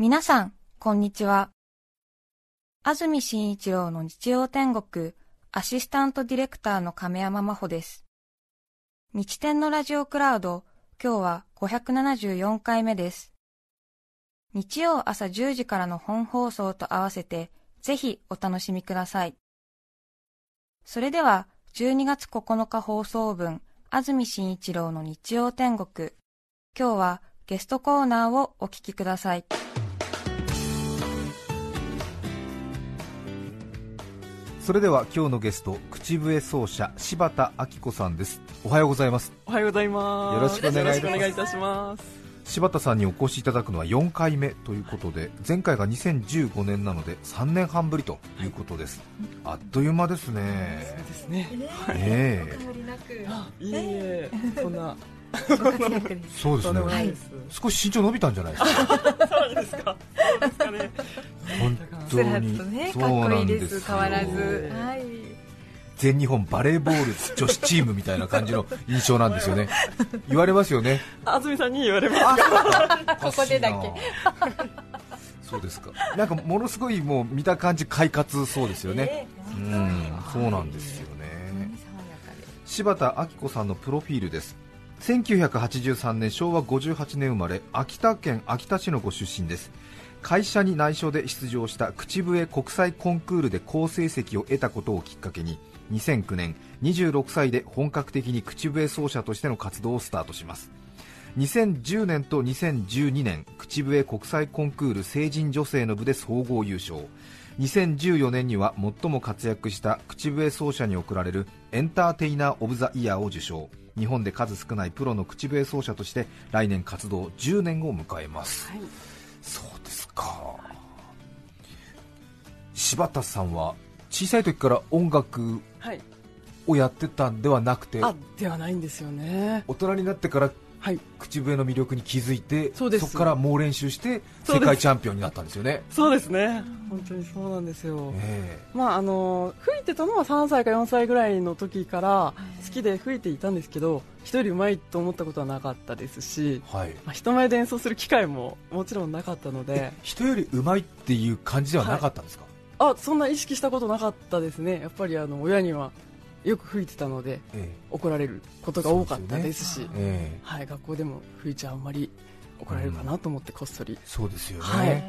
皆さん、こんにちは。安住紳一郎の日曜天国、アシスタントディレクターの亀山真帆です。日天のラジオクラウド、今日は574回目です。日曜朝10時からの本放送と合わせて、ぜひお楽しみください。それでは、12月9日放送分、安住紳一郎の日曜天国、今日はゲストコーナーをお聞きください。それでは今日のゲスト口笛奏者柴田明子さんです。おはようございます。おはようございます。よろしくお願いいたします。よろしくお願いいたします。柴田さんにお越しいただくのは4回目ということで前回が2015年なので3年半ぶりということです、あっという間ですね。そうですね。え。あい。えいえそんな。そうですね。です、少し身長伸びたんじゃないですか？そうですかスラにッとね、そうかっこいいでなんです。す、変わらず。よはい。全日本バレーボール 女子チームみたいな感じの印象なんですよね。言われますよね。安住さんに言われます。ここでだけ。そうですか。なんかものすごいもう見た感じ快活そうですよね、うんそうなんですよね。柴田明子さんのプロフィールです。1983年昭和58年生まれ秋田県秋田市のご出身です会社に内緒で出場した口笛国際コンクールで好成績を得たことをきっかけに2009年26歳で本格的に口笛奏者としての活動をスタートします。2010年と2012年口笛国際コンクール成人女性の部で総合優勝。2014年には最も活躍した口笛奏者に贈られるエンターテイナー・オブ・ザ・イヤーを受賞。日本で数少ないプロの口笛奏者として来年活動10年を迎えます、はい。柴田さんは小さい時から音楽はい。をやってたんではなくてあではないんですよね。大人になってからはい。口笛の魅力に気づいてそこから猛練習して世界チャンピオンになったんですよね。そうですね。本当にそうなんですよ。えまああの吹いてたのは3歳か4歳ぐらいの時から好きで吹いていたんですけど人より上手いと思ったことはなかったですし、えはい。まあ、人前で演奏する機会ももちろんなかったので。人より上手いっていう感じではなかったんですか、あそんな意識したことなかったですね。やっぱりあの親にはよく吹いてたのでえ怒られることが多かったですし。えええ。はい、学校でも吹いちゃあんまり怒られるかなと思ってこっそり、そうですよね、はい。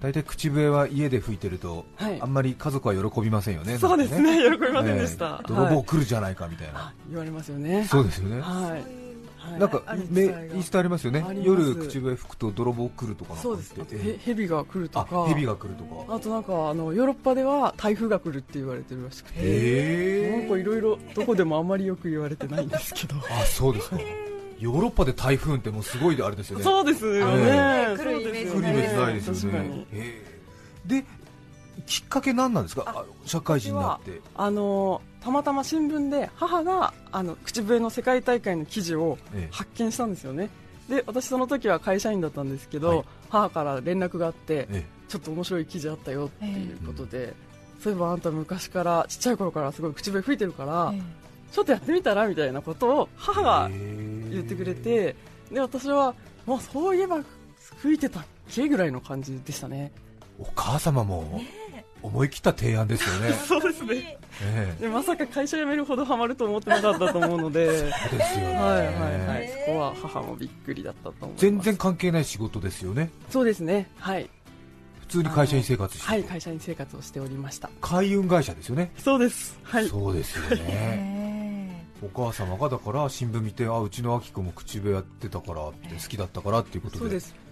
大体口笛は家で吹いてると、はい。あんまり家族は喜びませんよねそうですね。喜びませんでしえた、え泥棒はい。来るじゃないかみたいな、あ言われますよね。そうですよね、はい、はいなんかめ伝えが。言い伝えありますよね。夜口笛吹くと泥棒来るとかそうです。言ってへ蛇が来るとか。あ蛇が来るとか。あとなんかあのヨーロッパでは台風が来るって言われてるらしくてへなんかいろいろどこでもあんまりよく言われてないんですけど。あそうですか。ヨーロッパで台風ってもうすごいあれですよね。そうですよね、ええ。来るイメージないですよね。確かにへえできっかけ何なんですか？あ社会人になって。あのたまたま新聞で母があの口笛の世界大会の記事をええ。発見したんですよね。で私その時は会社員だったんですけど、はい。母から連絡があってえちょっと面白い記事あったよっていうことで、そういえばあんた昔からちっちゃい頃からすごい口笛吹いてるから、ちょっとやってみたらみたいなことを母が言ってくれてで私は、まあ、そういえば吹いてたっけぐらいの感じでしたねお母様も思い切った提案ですよね。そうですね。ええ。でまさか会社辞めるほどハマると思ってなかったと思うので。そうですよね。はいはいはい、そこは母もびっくりだったと思います。全然関係ない仕事ですよね。そうですね。はい。普通に会社員生活してはい。会社員生活をしておりました。海運会社ですよね。そうです。はい。そうですよね。お母様がだから新聞見てあうちのあきくんも口笛やってたからって好きだったからっていうことで。そうです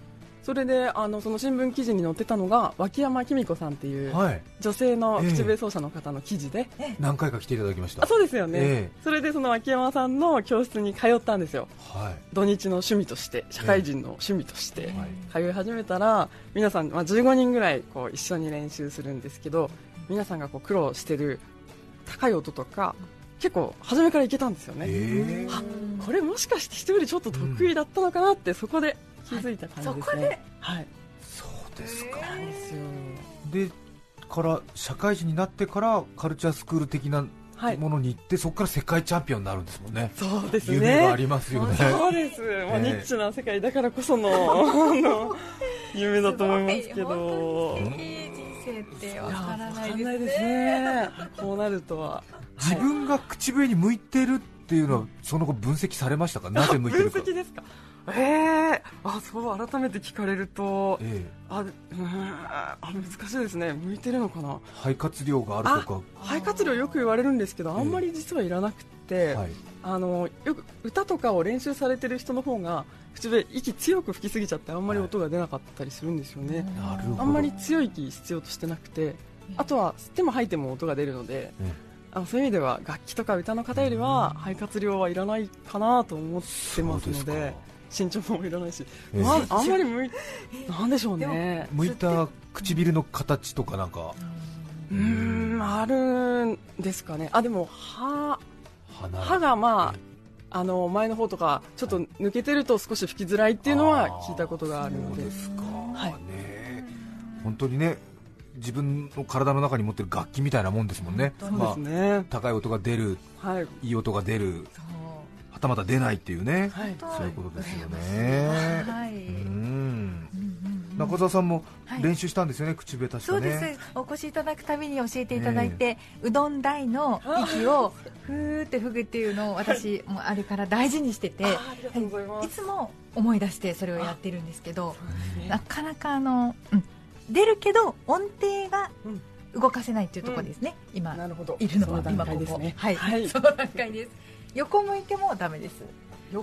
それであのその新聞記事に載ってたのが脇山紀美子さんっていうはい。女性の口笛奏者の方の記事で、何回か来ていただきました。あそうですよね、えそれでその脇山さんの教室に通ったんですよ。はい。土日の趣味として社会人の趣味としてはい。通い始めたら皆さん、まあ、15人ぐらいこう一緒に練習するんですけど皆さんがこう苦労してる高い音とか結構初めからいけたんですよね、ええ。あこれもしかして人よりちょっと得意だったのかなってそこで気づいた感じですね、そこで。はい。そうですか。ですよ。でから社会人になってからカルチャースクール的なはい。ものに行って、そこから世界チャンピオンになるんですもんね。そうですね。夢がありますよね。そうです、もうええニッチな世界だからこそのあの夢だと思いますけど。生ってわからないですねですねこうなるとは自分が口笛に向いてるっていうのはその後分析されましたかなぜ向いてるか分析ですかええー、あそう改めて聞かれると、ええ、あうんあ難しいですね。向いてるのかな？肺活量があるとか。肺活量よく言われるんですけどあんまり実はいらなくて、はい、あのよく歌とかを練習されてる人の方が口で息強く吹きすぎちゃってあんまり音が出なかったりするんですよね、はい、あんまり強い息必要としてなくてあとは吸っても吐いても音が出るので、あのそういう意味では楽器とか歌の方よりは肺活量はいらないかなと思ってますので。身長もいらないし、えー、まあ、あんまり向いなんでしょうね。向いた唇の形とかなんか。うんあるんですかね。あでも歯歯がまああの前の方とかちょっと抜けてると少し吹きづらいっていうのは聞いたことがあるので。ですか、はい、ね。本当にね自分の体の中に持ってる楽器みたいなもんですもんね、まあ、高い音が出る、はい、いい音が出る、はたまた出ないっていうね、はい、そういうことですよね。はい、うん。中澤さんも練習したんですよね、はい、口笛確かね。そうです。お越しいただくたびに教えていただいて、うどん大の息をふーって吹くっていうのを私もあれから大事にしてて、はい、いつも思い出してそれをやってるんですけど、なかなかあの、うん、出るけど音程が動かせないっていうところですね、うん、今いるのは今ここ、ね、はい、はい、その段階です横向いてもダメです。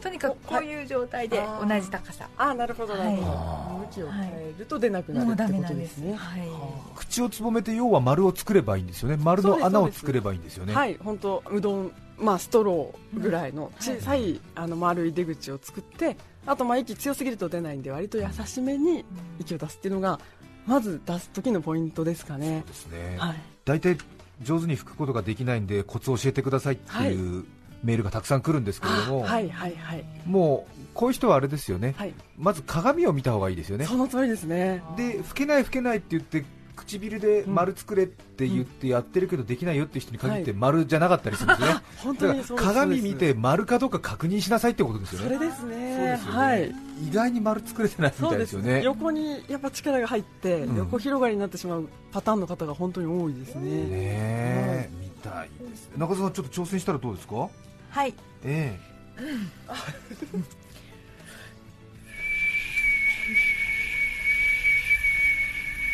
とにかくこうい。う状態で同じ高さ。ああなるほどなるほど、向きを変えると出なくなるってことですね、はい、口をつぼめて要は丸を作ればいいんですよね。丸の穴を作ればいいんですよね。はい本当うどんまあストローぐらいの小さい、あの丸い出口を作ってあとまあ息強すぎると出ないんで割と優しめに息を出すっていうのがまず出す時のポイントですかね。そうですね、はい、大体上手に吹くことができないんでコツを教えてくださいっていうメールがたくさん来るんですけれども、はいはいはい、もうこういう人はあれですよね、はい、まず鏡を見た方がいいですよね、その通りですね。で吹けない、吹けないって言って唇で丸作れって言ってやってるけどできないよって人に限って丸じゃなかったりするんですね、本当に鏡見て丸かどうか確認しなさいってことですよね、それですね、はい、意外に丸作れてないみたいですよね、横にやっぱ力が入って、横広がりになってしまうパターンの方が本当に多いですね。ね見たいです。中澤さん、ちょっと挑戦したらどうですか？はい。ええ。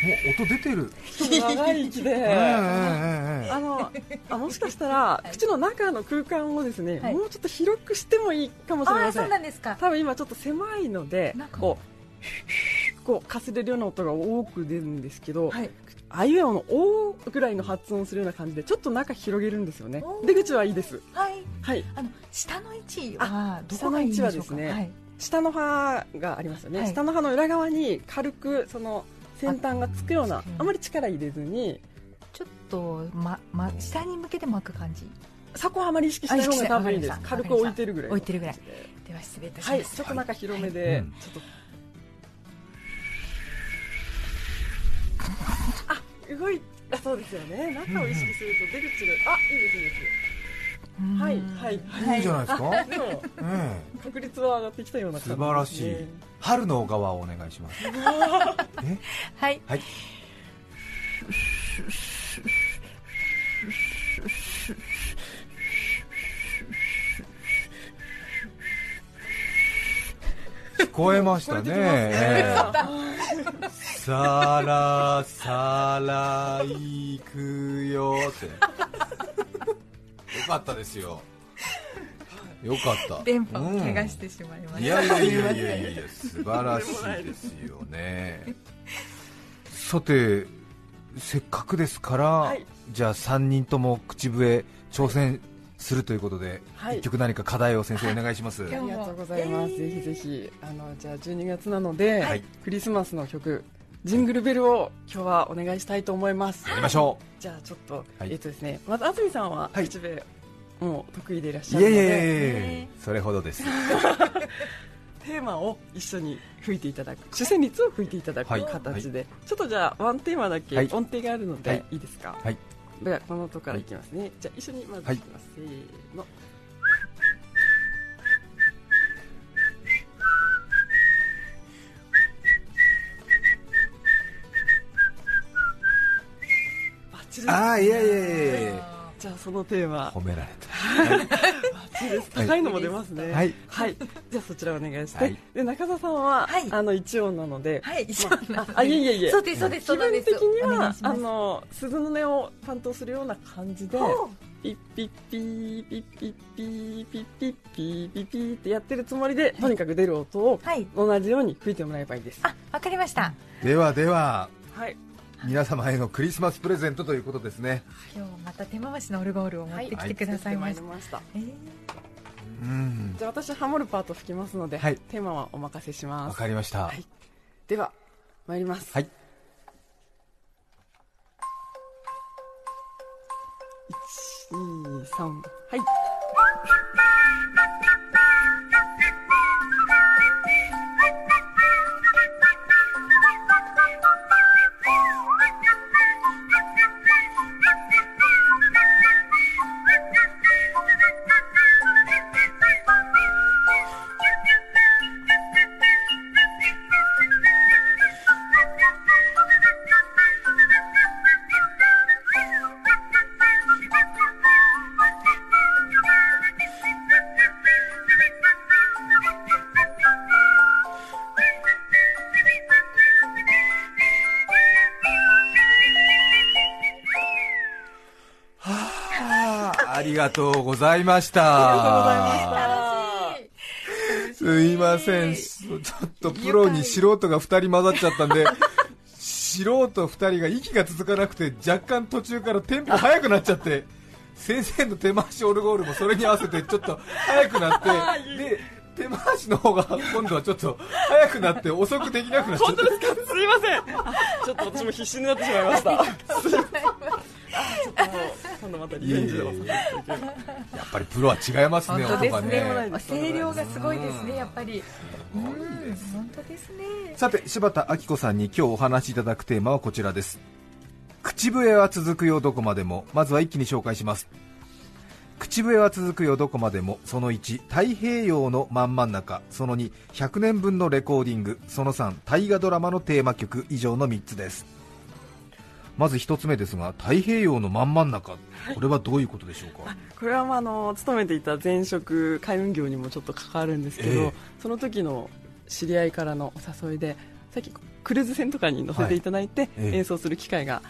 もう音出てる。長い息で、あのあもしかしたら口の中の空間をですね、はい、もうちょっと広くしてもいいかもしれません。そうなんですか。多分今ちょっと狭いのでこうこうかすれるような音が多く出るんですけど、はい、あいうえおの「お」ぐらいの発音するような感じでちょっと中広げるんですよね。出口はいいです。はい、はい、あの下の位置はどこがいいんでしょうか？下の位置はですね、はい、下の歯がありますよね、はい、下の歯の裏側に軽くその先端がつくようなあまり力入れずに。ちょっと、まま、下に向けて巻く感じ。そこはあまり意識しない方が多分いいです。軽く置いてるぐらい置いてるぐらい。で。は失礼いたします、はい、ちょっと中広めで、ちょっと動いあそうですよね中を意識すると出口が、あいいですいいですはいはいいいじゃないですか？でも、確率は上がってきたような素晴らしい。春の側をお願いします。はい。はい。聞こえましたね。さらさらいくよ。って。よかったですよ。よかった。電波を怪我してしまいました、うん、いやいやいやいやいやいや素晴らしいですよね。さてせっかくですから、はい、じゃあ3人とも口笛挑戦するということで、はい、一曲何か課題を先生お願いします。ありがとうございます。ぜひぜひあのじゃあ12月なので、はい、クリスマスの曲ジングルベルを今日はお願いしたいと思います。やりましょう。じゃあちょっと、はい、えっとですね、まず安住さんは口笛、もう得意でいらっしゃるので、いえいえそれほどです。テーマを一緒に吹いていただく。主旋律を吹いていただく形で、はい、ちょっとじゃあワンテーマだけ音程があるので、い、いですか、はい、ではこの音からいきますね、はい、じゃあ一緒にまずい。きます、はい、せーの。ああいやいやいやいやじゃあそのテーマ。褒められた、は い高いのも出ますね。はい、はい、じゃあそちらお願いして、はい、で中澤さんは、はい、あの一音なので、はい、一音なあいえいえいえ。そうですそうです気分的にはあの鈴の音を担当するような感じでピッピッピーピッピッピーピッピッピーピッピーってやってるつもりでとにかく出る音を同じように吹いてもらえばいいですあわかりましたではでははい皆様へのクリスマスプレゼントということですね。今日また手回しのオルゴールを持ってきてくださいました、はい、えー、じゃあ私ハモるパート吹きますので、はい、テーマはお任せします。わかりました、はい、では参ります。はい。123はいがとうございました。ありがとうございました。すいません。ちょっとプロに素人が2人混ざっちゃったんで、素人2人が息が続かなくて、若干途中からテンポ速くなっちゃって、先生の手回しオルゴールもそれに合わせてちょっと速くなって、で、手回しの方が今度はちょっと速くなって 遅くできなくなっちゃって。本当ですか？すいません。ちょっと私も必死になってしまいました。今度またリベンジをやっぱりプロは違いますね、本当ですね。声量がすごいですね、やっぱり。本当ですね。さて柴田明子さんに今日お話しいただくテーマはこちらです。口笛は続くよどこまでも。まずは一気に紹介します。口笛は続くよどこまでも。その1太平洋の真ん真ん中。その2100年分のレコーディング。その3大河ドラマのテーマ曲。以上の3つですまず1つ目ですが太平洋の真ん真ん中、これはどういうことでしょうか？これはまああの勤めていた前職海運業にもちょっと関わるんですけど、えー、その時の知り合いからのお誘いでさっきクルーズ船とかに乗せていただいて演奏する機会が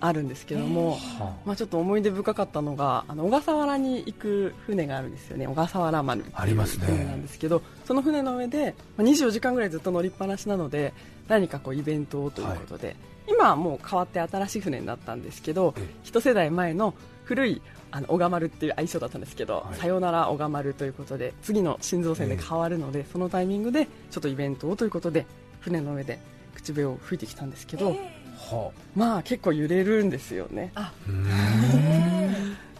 あるんですけども、えー、まあ、ちょっと思い出深かったのがあの小笠原に行く船があるんですよね。小笠原丸っていう船なんですけど、ね、その船の上で、まあ、24時間ぐらいずっと乗りっぱなしなので何かこうイベントをということで、はい、今はもう変わって新しい船になったんですけど一世代前の古いあの小川丸っていう愛称だったんですけど、はい、さよなら小川丸ということで次の新造船で変わるので、えー、そのタイミングでちょっとイベントをということで船の上で口笛を吹いてきたんですけど、えー、はあ、まあ結構揺れるんですよね。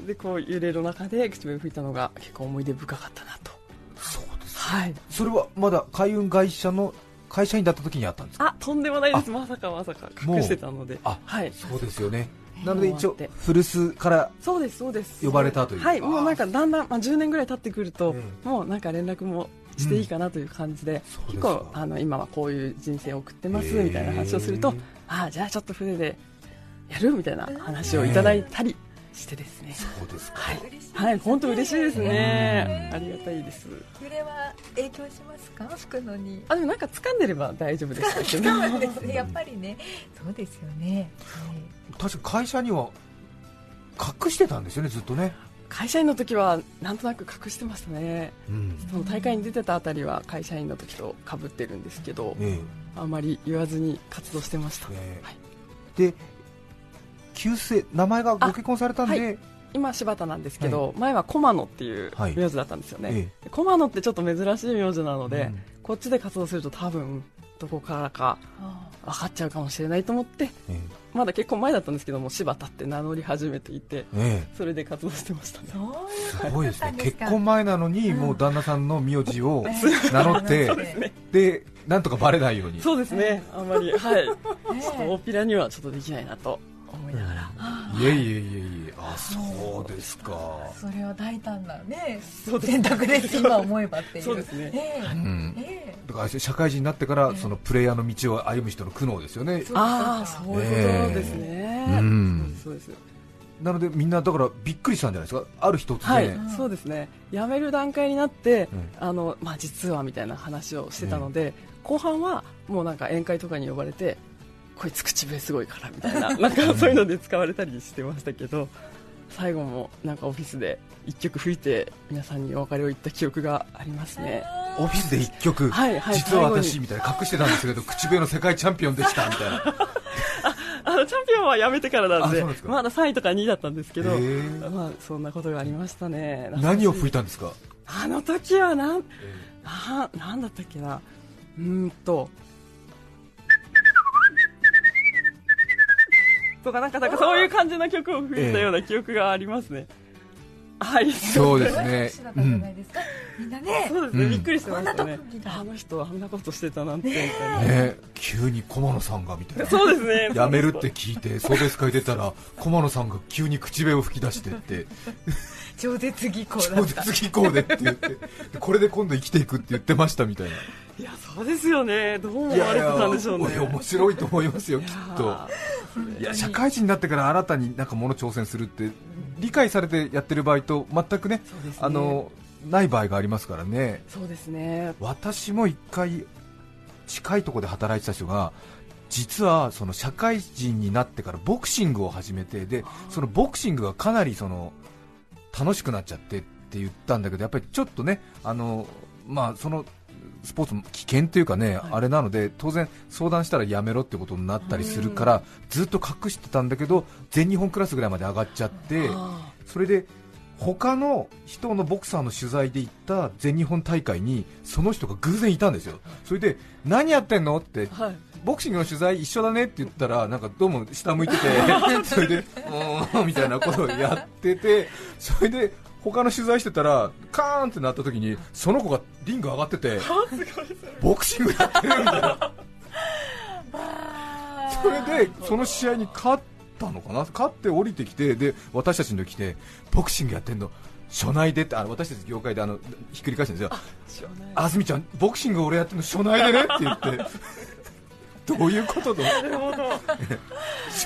でこう揺れる中で口笛を吹いたのが結構思い出深かったなと。そうです、はい、それはまだ海運会社の会社員だった時にあったんですか？あとんでもないです。まさかまさか。隠してたので。あ、はい、そうですよね。なので一応古巣からそうですそうです。呼ばれたという。はい。もうなんかだんだん、まあ、10年ぐらい経ってくると、もうなんか連絡もしていいかなという感じで、うん、結構あの今はこういう人生を送ってますみたいな話をするとああじゃあちょっと船でやるみたいな話をいただいたりしてですね。そうですか。はい、はい、本当嬉しいですね。ありがたいです。揺れは影響しますか？吹くのに。あでもなんか掴んでれば大丈夫でしたけどですね。やっぱりね。そうですよね、はい、確か会社には隠してたんですよねずっとね。会社員の時はなんとなく隠してましたね、うん、その大会に出てたあたりは会社員の時とかぶってるんですけど、ええ、あまり言わずに活動してました、え。はい、で旧姓名前がご結婚されたんで、はい、今柴田なんですけど、はい、前は駒野っていう名字だったんですよね、はい、駒野ってちょっと珍しい名字なので、うん、こっちで活動すると多分どこからか分かっちゃうかもしれないと思って、まだ結婚前だったんですけども柴田って名乗り始めていて、それで活動してましたね。すごいですね結婚前なのにもう旦那さんの名字を名乗って、でなんとかバレないように。そうですね。あんまりはい。ちょっと大っぴらにはちょっとできないなと思いながら、いえいえいえいえあそうですか。それは大胆なね選択です今思えばっていう。そうですね、えーうん。えー、だから社会人になってからそのプレイヤーの道を歩む人の苦悩ですよね。ああそういうことですね、うん、そうですなのでみんなだからびっくりしたんじゃないですか？ある日突然、はい、そうですね。辞める段階になって、うん、あのまあ、実はみたいな話をしてたので、後半はもうなんか宴会とかに呼ばれてこいつ口笛すごいからみたいな。なんかそういうので使われたりしてましたけど最後もなんかオフィスで1曲吹いて皆さんにお別れを言った記憶がありますね。オフィスで1曲、はいはい、実は私みたいな隠してたんですけど 口笛の世界チャンピオンでしたみたいな。あのチャンピオンはやめてからなんでまだ3位とか2位だったんですけど、まあ、そんなことがありましたね。何を吹いたんですか？あの時はなん、ななんだったっけな。うんととかなんかなんかそういう感じの曲を吹いたような記憶がありますね。はい、そうですね。うん、みんなね、そうですね、びっくりしてましたね。あの人あんなことしてたなんてみたいな。ね、急に駒野さんがみたいな。そうですね。やめるって聞いて送別会出たら駒野さんが急に口笛を吹き出してって。超絶技巧超絶技巧でって言って。これで今度生きていくって言ってましたみたいな。いやそうですよね。どう思われてたんでしょうね。面白いと思いますよきっといや社会人になってから新たになんかもの挑戦するって理解されてやってる場合と全くね、ね、あのない場合がありますからね。そうですね。私も一回近いところで働いてた人が実はその社会人になってからボクシングを始めてでそのボクシングがかなりその楽しくなっちゃってって言ったんだけどやっぱりちょっとねあのまあそのスポーツも危険というかね、はい、あれなので当然相談したらやめろってことになったりするからずっと隠してたんだけど全日本クラスぐらいまで上がっちゃってそれで他の人のボクサーの取材で行った全日本大会にその人が偶然いたんですよ、それで何やってんのって、はい、ボクシングの取材一緒だねって言ったらなんかどうも下向いてて それで、うーんみたいなことをやっててそれで他の取材してたらカーンってなった時にその子がリング上がっててボクシングやってるんだよ。それでその試合に勝ったのかな？勝って降りてきてで私たちの来てボクシングやってんの。初内でってあの私たち業界であのひっくり返してるんですよ。あずみちゃんボクシング俺やってるの初内でねって言って。どういうことだ初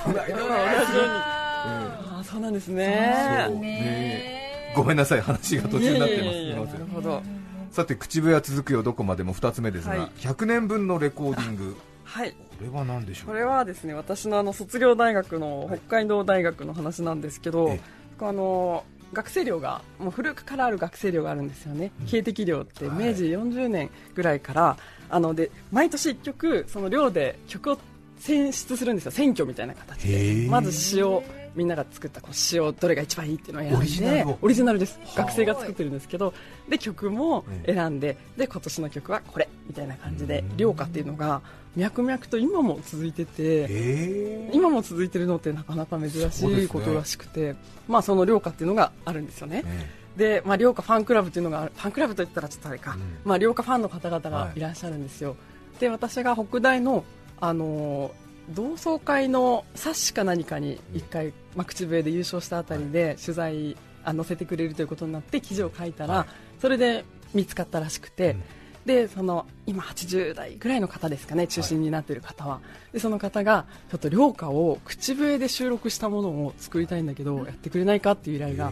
内で同じように、あそうなんですね。ねごめんなさい話が途中になってます。なるほど。さて口笛は続くよどこまでも2つ目ですが、はい、100年分のレコーディング。はい、これは何でしょうこれはですね私のあの卒業大学の北海道大学の話なんですけど、あの学生寮がもう古くからある学生寮があるんですよね、警笛寮って明治40年ぐらいから、はい、あので毎年1曲その寮で曲を選出するんですよ。選挙みたいな形で。まず詩をみんなが作ったこう詩をどれが一番いいっていうのを選んでオリジナルです。学生が作ってるんですけどで曲も選んでで今年の曲はこれみたいな感じで涼歌っていうのが脈々と今も続いてて今も続いてるのってなかなか珍しいことらしくて、ね、まあその涼歌っていうのがあるんですよね。で、まあ、涼歌ファンクラブっていうのがファンクラブといったらちょっとあれか、うん、まあ、涼歌ファンの方々がい。らっしゃるんですよ、はい、で私が北大の、あの同窓会の冊子か何かに1回、まあ、口笛で優勝したあたりで取材あ載せてくれるということになって記事を書いたら、それで見つかったらしくて、でその今80代ぐらいの方ですかね中心になっている方は、でその方がちょっと涼歌を口笛で収録したものを作りたいんだけどやってくれないかっていう依頼が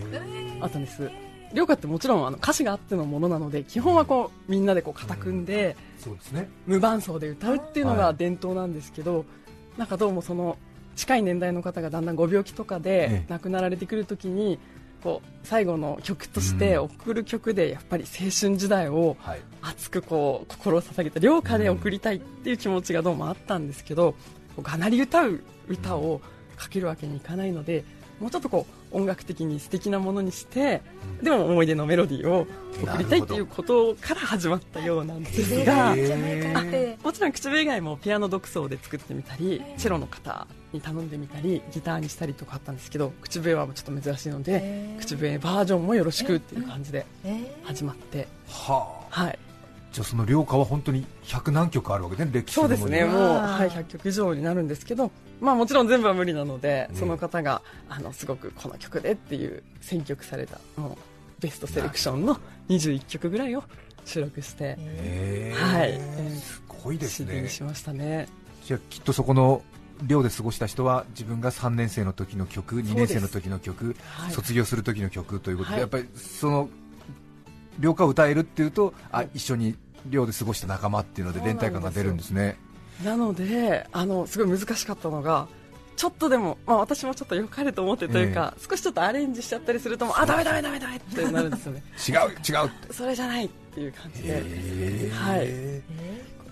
あったんです。涼歌ってもちろんあの歌詞があってのものなので基本はこうみんなでこう肩組んで、そうですね、無伴奏で歌うっていうのが伝統なんですけど、なんかどうもその近い年代の方がだんだんご病気とかで亡くなられてくるときに、こう最後の曲として送る曲でやっぱり青春時代を熱くこう心を捧げた涼歌で送りたいっていう気持ちがどうもあったんですけどがなり歌う歌をかけるわけにいかないのでもうちょっとこう音楽的に素敵なものにして、でも思い出のメロディーを送りたいということから始まったようなんですが、もちろん口笛以外もピアノ独奏で作ってみたりチェロの方に頼んでみたりギターにしたりとかあったんですけど口笛はちょっと珍しいので口笛バージョンもよろしくっていう感じで始まって、はいじゃあその涼歌は本当に100何曲あるわけで、ね、歴史そうですね。もう、はい、100曲以上になるんですけどまあ、もちろん全部は無理なので、その方があのすごくこの曲でっていう選曲されたもうベストセレクションの21曲ぐらいを収録して、はい、えー、すごいですね。しましたね。じゃあきっとそこの寮で過ごした人は自分が3年生の時の曲、2年生の時の曲、はい、卒業する時の曲ということで、はい、やっぱりその寮歌を歌えるっていうと、あ一緒に寮で過ごした仲間っていうので連帯感が出るんですね。なのであのすごい難しかったのがちょっとでも、まあ、私もちょっと良かれと思ってというか、えー、少しちょっとアレンジしちゃったりするともうあダメダメダメダメってなるんですよね。違う違う。それじゃないっていう感じで、え。ー、はい、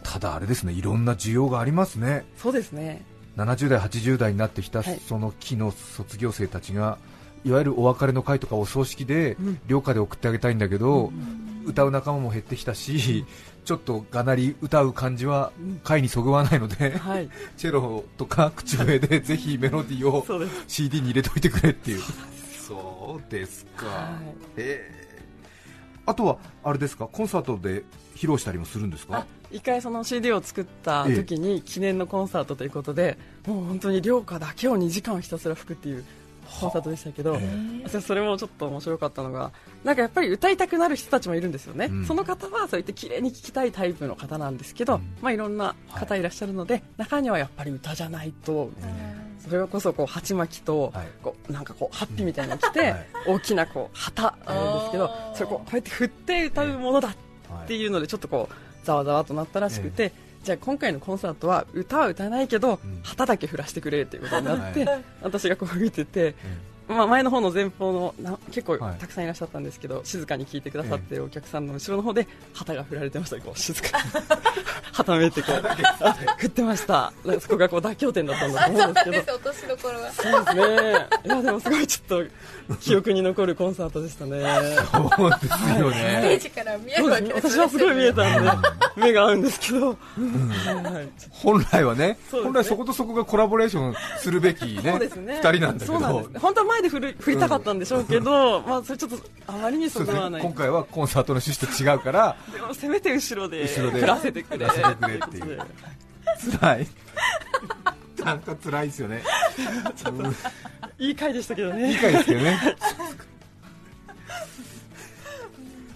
ただあれですねいろんな需要がありますね。そうですね。70代80代になってきた、その期の卒業生たちがいわゆるお別れの会とかお葬式で、寮歌で送ってあげたいんだけど、うん、歌う仲間も減ってきたし、ちょっとがなり歌う感じは会にそぐわないので、はい、チェロとか口笛で ぜひメロディーを CD に入れておいてくれっていう、そうですか、はい、え。ー、あとはあれですかコンサートで披露したりもするんですか？一回その CD を作った時に記念のコンサートということで、もう本当に涼歌だけを2時間ひたすら吹くっていうコンサートでしたけど、それもちょっと面白かったのがなんかやっぱり歌いたくなる人たちもいるんですよね、うん、その方はそうやって綺麗に聴きたいタイプの方なんですけど、うん、まあ、いろんな方いらっしゃるので、はい、中にはやっぱり歌じゃないと、それこそこう鉢巻きと、こうなんかこうハッピーみたいなの着て、大きなこう旗なんですけどそれこうこうやって振って歌うものだっていうのでちょっとこうざわざわとなったらしくて。じゃあ今回のコンサートは歌は歌わないけど、旗だけ振らせてくれっていうことになって、私がこう見てて、まあ、前の方の前方のな結構たくさんいらっしゃったんですけど、はい、静かに聞いてくださってるお客さんの後ろの方で旗が振られてました。こう静かに。旗めいてこう振ってました。そこがこう妥協点だったんだと思うんですけど。落としどころはそうですね。いやでもすごいちょっと記憶に残るコンサートでしたね。そうですよね、ステージから見えるわけです、私はすごい見えたんで目が合うんですけど、うん、本来はね、ね、本来そことそこがコラボレーションするべきねね。2人なんだけど。本当は前で振る振りたかったんでしょうけど、まあそれちょっとあまりにそぐわない、今回はコンサートの趣旨と違うからでもせめて後ろで振らせてくれ。ていう。辛い。なんか辛いですよね。いい回でしたけどね。いい回ですけどね。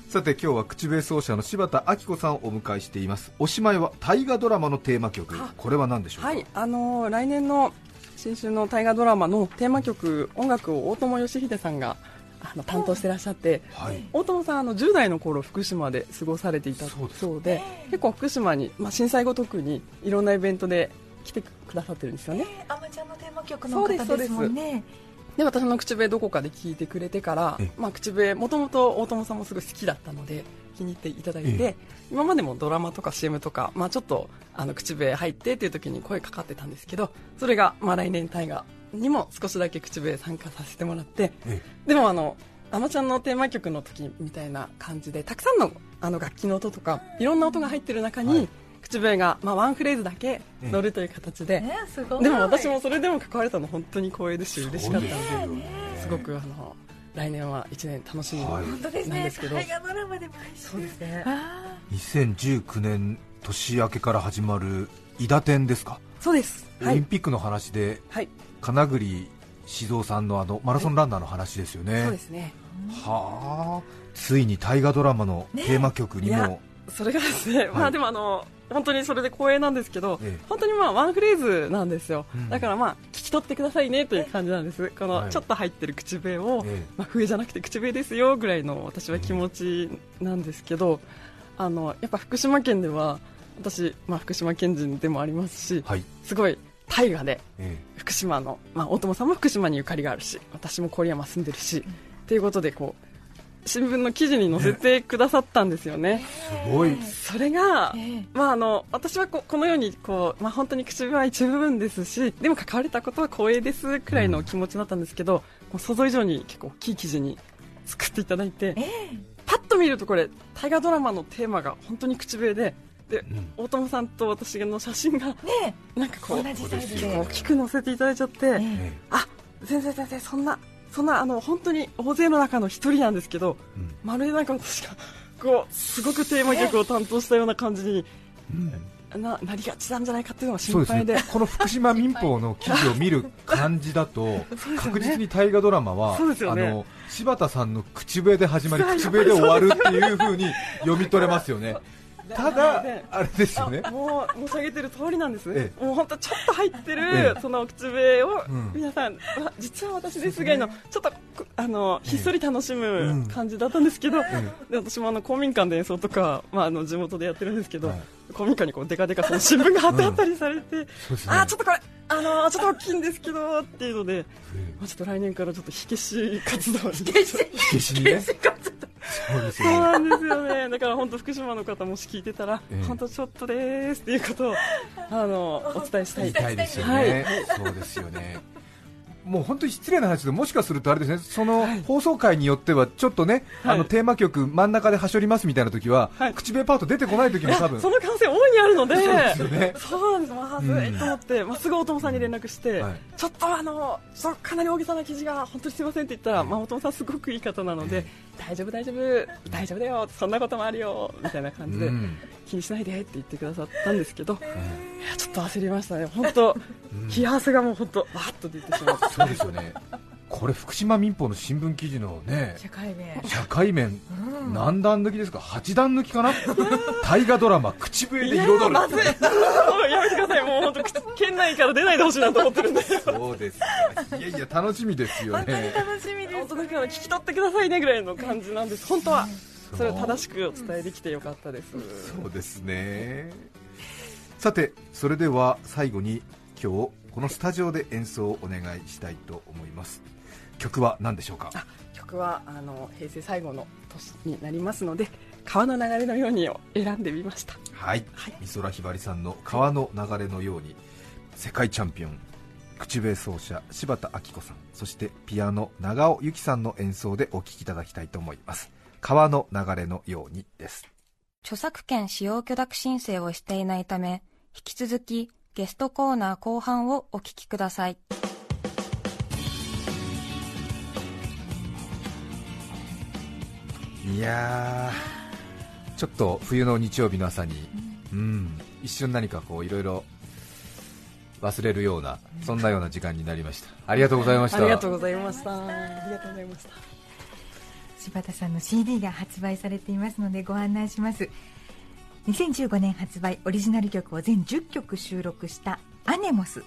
さて今日は口笛奏者の柴田明子さんをお迎えしています。おしまいは大河ドラマのテーマ曲。これは何でしょうか？はい。あのー、来年の新春の大河ドラマのテーマ曲音楽を大友義秀さんがあの担当してらっしゃって、はい、大友さんあの10代の頃福島で過ごされていたそうで結構福島に、まあ、震災後特にいろんなイベントで来てくださってるんですよね。あまちゃんのテーマ曲の方ですもんね。で私の口笛どこかで聞いてくれてから、まあ、口笛もともと大友さんもすごい好きだったので気に入っていただいて、今までもドラマとか CM とか、まあ、ちょっとあの口笛入ってっていう時に声かかってたんですけどそれが、まあ、来年大河にも少しだけ口笛参加させてもらって、でもあのあまちゃんのテーマ曲の時みたいな感じでたくさんのあの楽器の音とかいろんな音が入ってる中に、はい口笛が、まあ、ワンフレーズだけ乗るという形で、でも私もそれでも関われたの本当に光栄ですし嬉しかったのですごくあの来年は1年楽しみなんですけど、大河ドラマでそうですね。2019年年明けから始まる伊田店ですか？そうです。オリンピックの話で、はい、金栗静雄さんのあのマラソンランナーの話ですよね、はい、そうですね。はあ。ついに大河ドラマのテーマ曲にも、ね、それがですね、はい、まあでもあの本当にそれで光栄なんですけど、ええ、本当にまあワンフレーズなんですよ、うん、だからまあ聞き取ってくださいねという感じなんです、このちょっと入ってる口笛を、え、まあ、笛じゃなくて口笛ですよぐらいの私は気持ちなんですけど、あのやっぱ福島県では私、まあ、福島県人でもありますし、はい、すごい大河で福島の、まあ、大友さんも福島にゆかりがあるし私も郡山住んでるし、と、うん、いうことでこう新聞の記事に載せてくださったんですよね。すごい。それが、まああの私はここのようにこうまあ本当に口笛は一部分ですし、でも関われたことは光栄ですくらいの気持ちだったんですけど、うん、想像以上に結構大きい記事に作っていただいて、パッと見るとこれ大河ドラマのテーマが本当に口笛で。で、うん、大友さんと私の写真が、ね、なんかこう同じサイズで大きく載せていただいちゃって、ね、あ先生先生そんなそんなあの本当に大勢の中の一人なんですけど、うん、まるでなんか私がこうすごくテーマ曲を担当したような感じに、うん、ななりがちなんじゃないかっていうのが心配で、ね、この福島民報の記事を見る感じだと ね、確実に大河ドラマは、ね、あの柴田さんの口笛で始まり口笛で終わるっていうふうに読み取れますよね。ただ、あれですよね。もう申し上げてる通りなんです。ね、もう本当、ちょっと入ってる、その口笛を、皆さん、実は私ですがの、ちょっとあのひっそり楽しむ感じだったんですけど、で私もあの公民館で演奏とか、まあ、あの地元でやってるんですけど、公民館にこうデカデカその新聞が貼ってあったりされて、あちょっとこれ、あのちょっと大きいんですけどっていうので、まあ、ちょっと来年からちょっと火消し活動火消し火消しねそうですよね。そうなんですよね。だから本当福島の方もし聞いてたら、えー、本当ちょっとですっていうことをあのお伝えしたい。たいですよね。はい、そうですよね。もう本当に失礼な話でもしかするとあれですねその放送回によってはちょっとね、はい、あのテーマ曲真ん中ではしょりますみたいな時は、はい、口笛パート出てこない時も多分。その可能性大いにあるのでそうですよね。そうなんです。まずいと思って、まあ、すぐ大友さんに連絡して、はい、ちょっとあのそかなり大げさな記事が本当にすみませんって言ったら、まあ、大友さんすごくいい方なので、大丈夫大丈夫大丈夫だよそんなこともあるよみたいな感じで、気にしないでって言ってくださったんですけど、ちょっと焦りましたね。本当、冷や汗がもう本当わっと出てしまってそうですよね。これ福島民報の新聞記事のね社会面。社会面、うん、何段抜きですか？8段抜きかな？大河ドラマ口笛で彩る。まずい。やめてください。もう本当県内から出ないでほしいなと思ってるんで。そうですいやいや楽しみですよね。楽しみです。本当だから聞き取ってくださいねぐらいの感じなんです。本当はそれを正しくお伝えできてよかったです。そうですね。さてそれでは最後に今日このスタジオで演奏をお願いしたいと思います。曲は何でしょうか？曲はあの平成最後の年になりますので川の流れのようにを選んでみました。はい、はい、美空ひばりさんの川の流れのように、世界チャンピオン口笛奏者柴田明子さんそしてピアノ長尾由紀さんの演奏でお聴きいただきたいと思います川の流れのようにです著作権使用許諾申請をしていないため引き続きゲストコーナー後半をお聞きください。いやちょっと冬の日曜日の朝に、うん、一瞬何かこういろいろ忘れるような、そんなような時間になりました。ありがとうございました。ありがとうございました。ありがとうございました。柴田さんの CD が発売されていますのでご案内します。2015年発売オリジナル曲を全10曲収録した「アネモス」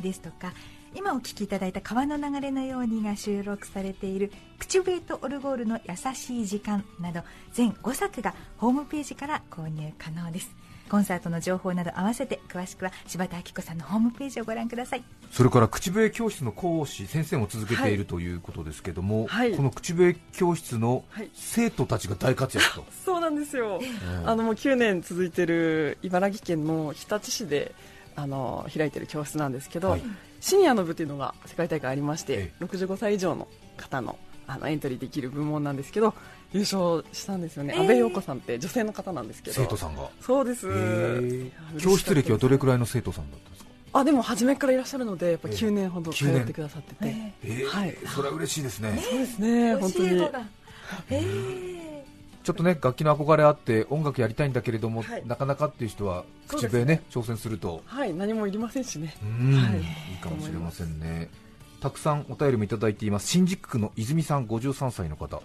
ですとか今お聴きいただいた川の流れのようにが収録されている口笛とオルゴールの優しい時間など全5作がホームページから購入可能ですコンサートの情報など合わせて詳しくは柴田明子さんのホームページをご覧ください。それから口笛教室の講師先生も続けているということですけども、はい、この口笛教室の生徒たちが大活躍と、はい、そうなんですよ、あのもう9年続いている茨城県の日立市であの開いている教室なんですけど、はい、シニアの部というのが世界大会ありまして、ええ、65歳以上の方のあのエントリーできる部門なんですけど優勝したんですよね、えー、安倍陽子さんって女性の方なんですけど。生徒さんが。そうです、えー、教室歴はどれくらいの生徒さんだったんですか？あでも初めからいらっしゃるのでやっぱ9年ほど通ってくださってて、えー、はい、それは嬉しいですね、そうですね本当に。えー。ちょっとね楽器の憧れあって音楽やりたいんだけれども、はい、なかなかっていう人は口笛ね、ね、挑戦すると。はい何もいりませんしね。はい、いいかもしれませんね。たくさんお便りもいただいています。新宿区の泉さん53歳の方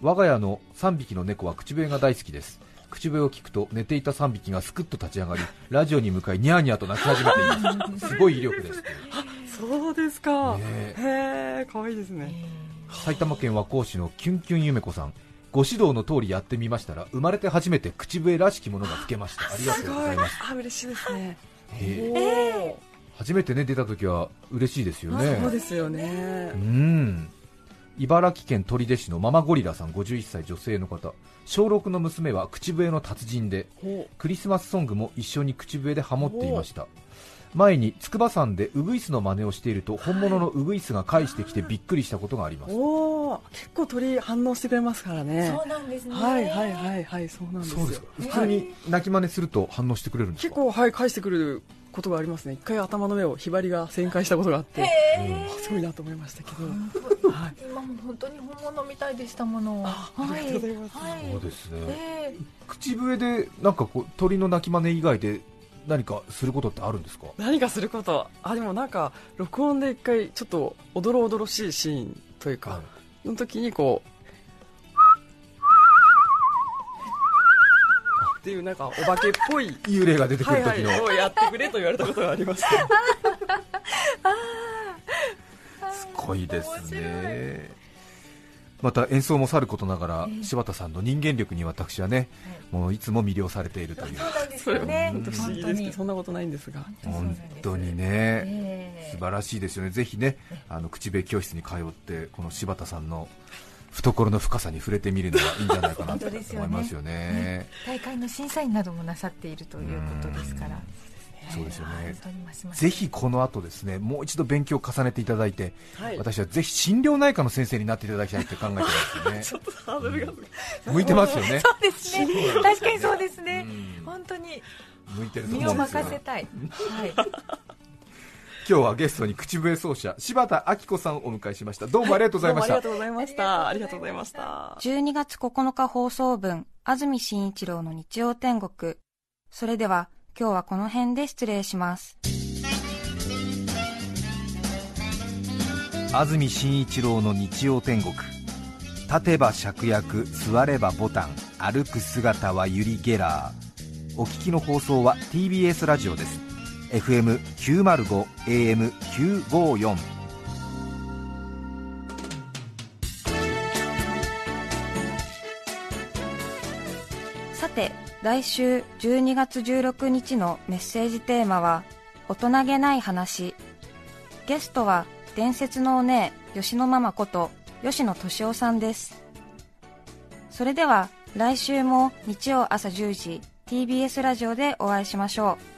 我が家の3匹の猫は口笛が大好きです。口笛を聞くと寝ていた3匹がすくっと立ち上がりラジオに向かいニャーニャーと鳴き始めています。すごい威力です。そうですか、ね、へえ可愛いですね。埼玉県和光市のキュンキュンゆめ子さん。ご指導の通りやってみましたら生まれて初めて口笛らしきものが吹けました。ありがとうございます。あ嬉しいですね。え。ー、初めてね出た時は嬉しいですよね。そうですよね。うん茨城県取手市のママゴリラさん51歳女性の方。小6の娘は口笛の達人でクリスマスソングも一緒に口笛でハモっていました。前に筑波山でウグイスの真似をしていると本物のウグイスが返してきてびっくりしたことがあります、お結構鳥反応してくれますからね。そうなんですね。はいはいはいはいそうなんですそうです普通に鳴き真似すると反応してくれるんです結構はい返してくることがありますね。一回頭の上をひばりが旋回したことがあって、すごいなと思いましたけど、はい、今も本当に本物みたいでしたものあありがとうございます、はい、そうですね、えー、口笛でなんかこう鳥の鳴き真似以外で何かすることってあるんですか？何かすること。あでもなんか録音で一回ちょっとおどろおどろしいシーンというか、はい、の時にこうっっていうなんかお化けっぽい幽霊が出てくる時の、はいはい、やってくれと言われたことがありましたすごいですね。また演奏もさることながら、柴田さんの人間力に私はね、もういつも魅了されているという、それね、不思議ですけど、そんなことないんですが、本当にね、素晴らしいですよね、ぜひね、あの口笛教室に通って、この柴田さんの懐の深さに触れてみるのはいいんじゃないかなと 思いますよね。大会の審査員などもなさっているということですから。そうですよね、ぜひこの後ですねもう一度勉強を重ねていただいて、はい、私はぜひ心療内科の先生になっていただきたいって考えてますよね。ハードルが、向いてますよね。そうですね。確かにそうですね、本当に。身を任せたい、はい今日はゲストに口笛奏者柴田明子さんをお迎えしました。どうもありがとうございました、ありがとうございました。ありがとうございました。12月9日放送分安住紳一郎の日曜天国。それでは今日はこの辺で失礼します。安住紳一郎の日曜天国。立てば芍薬座ればボタン歩く姿はユリ・ゲラー。お聞きの放送は TBS ラジオです FM905 AM954 さて来週12月16日のメッセージテーマは大人げない話。ゲストは伝説のお姉吉野ママこと吉野敏夫さんです。それでは来週も日曜朝10時 TBS ラジオでお会いしましょう。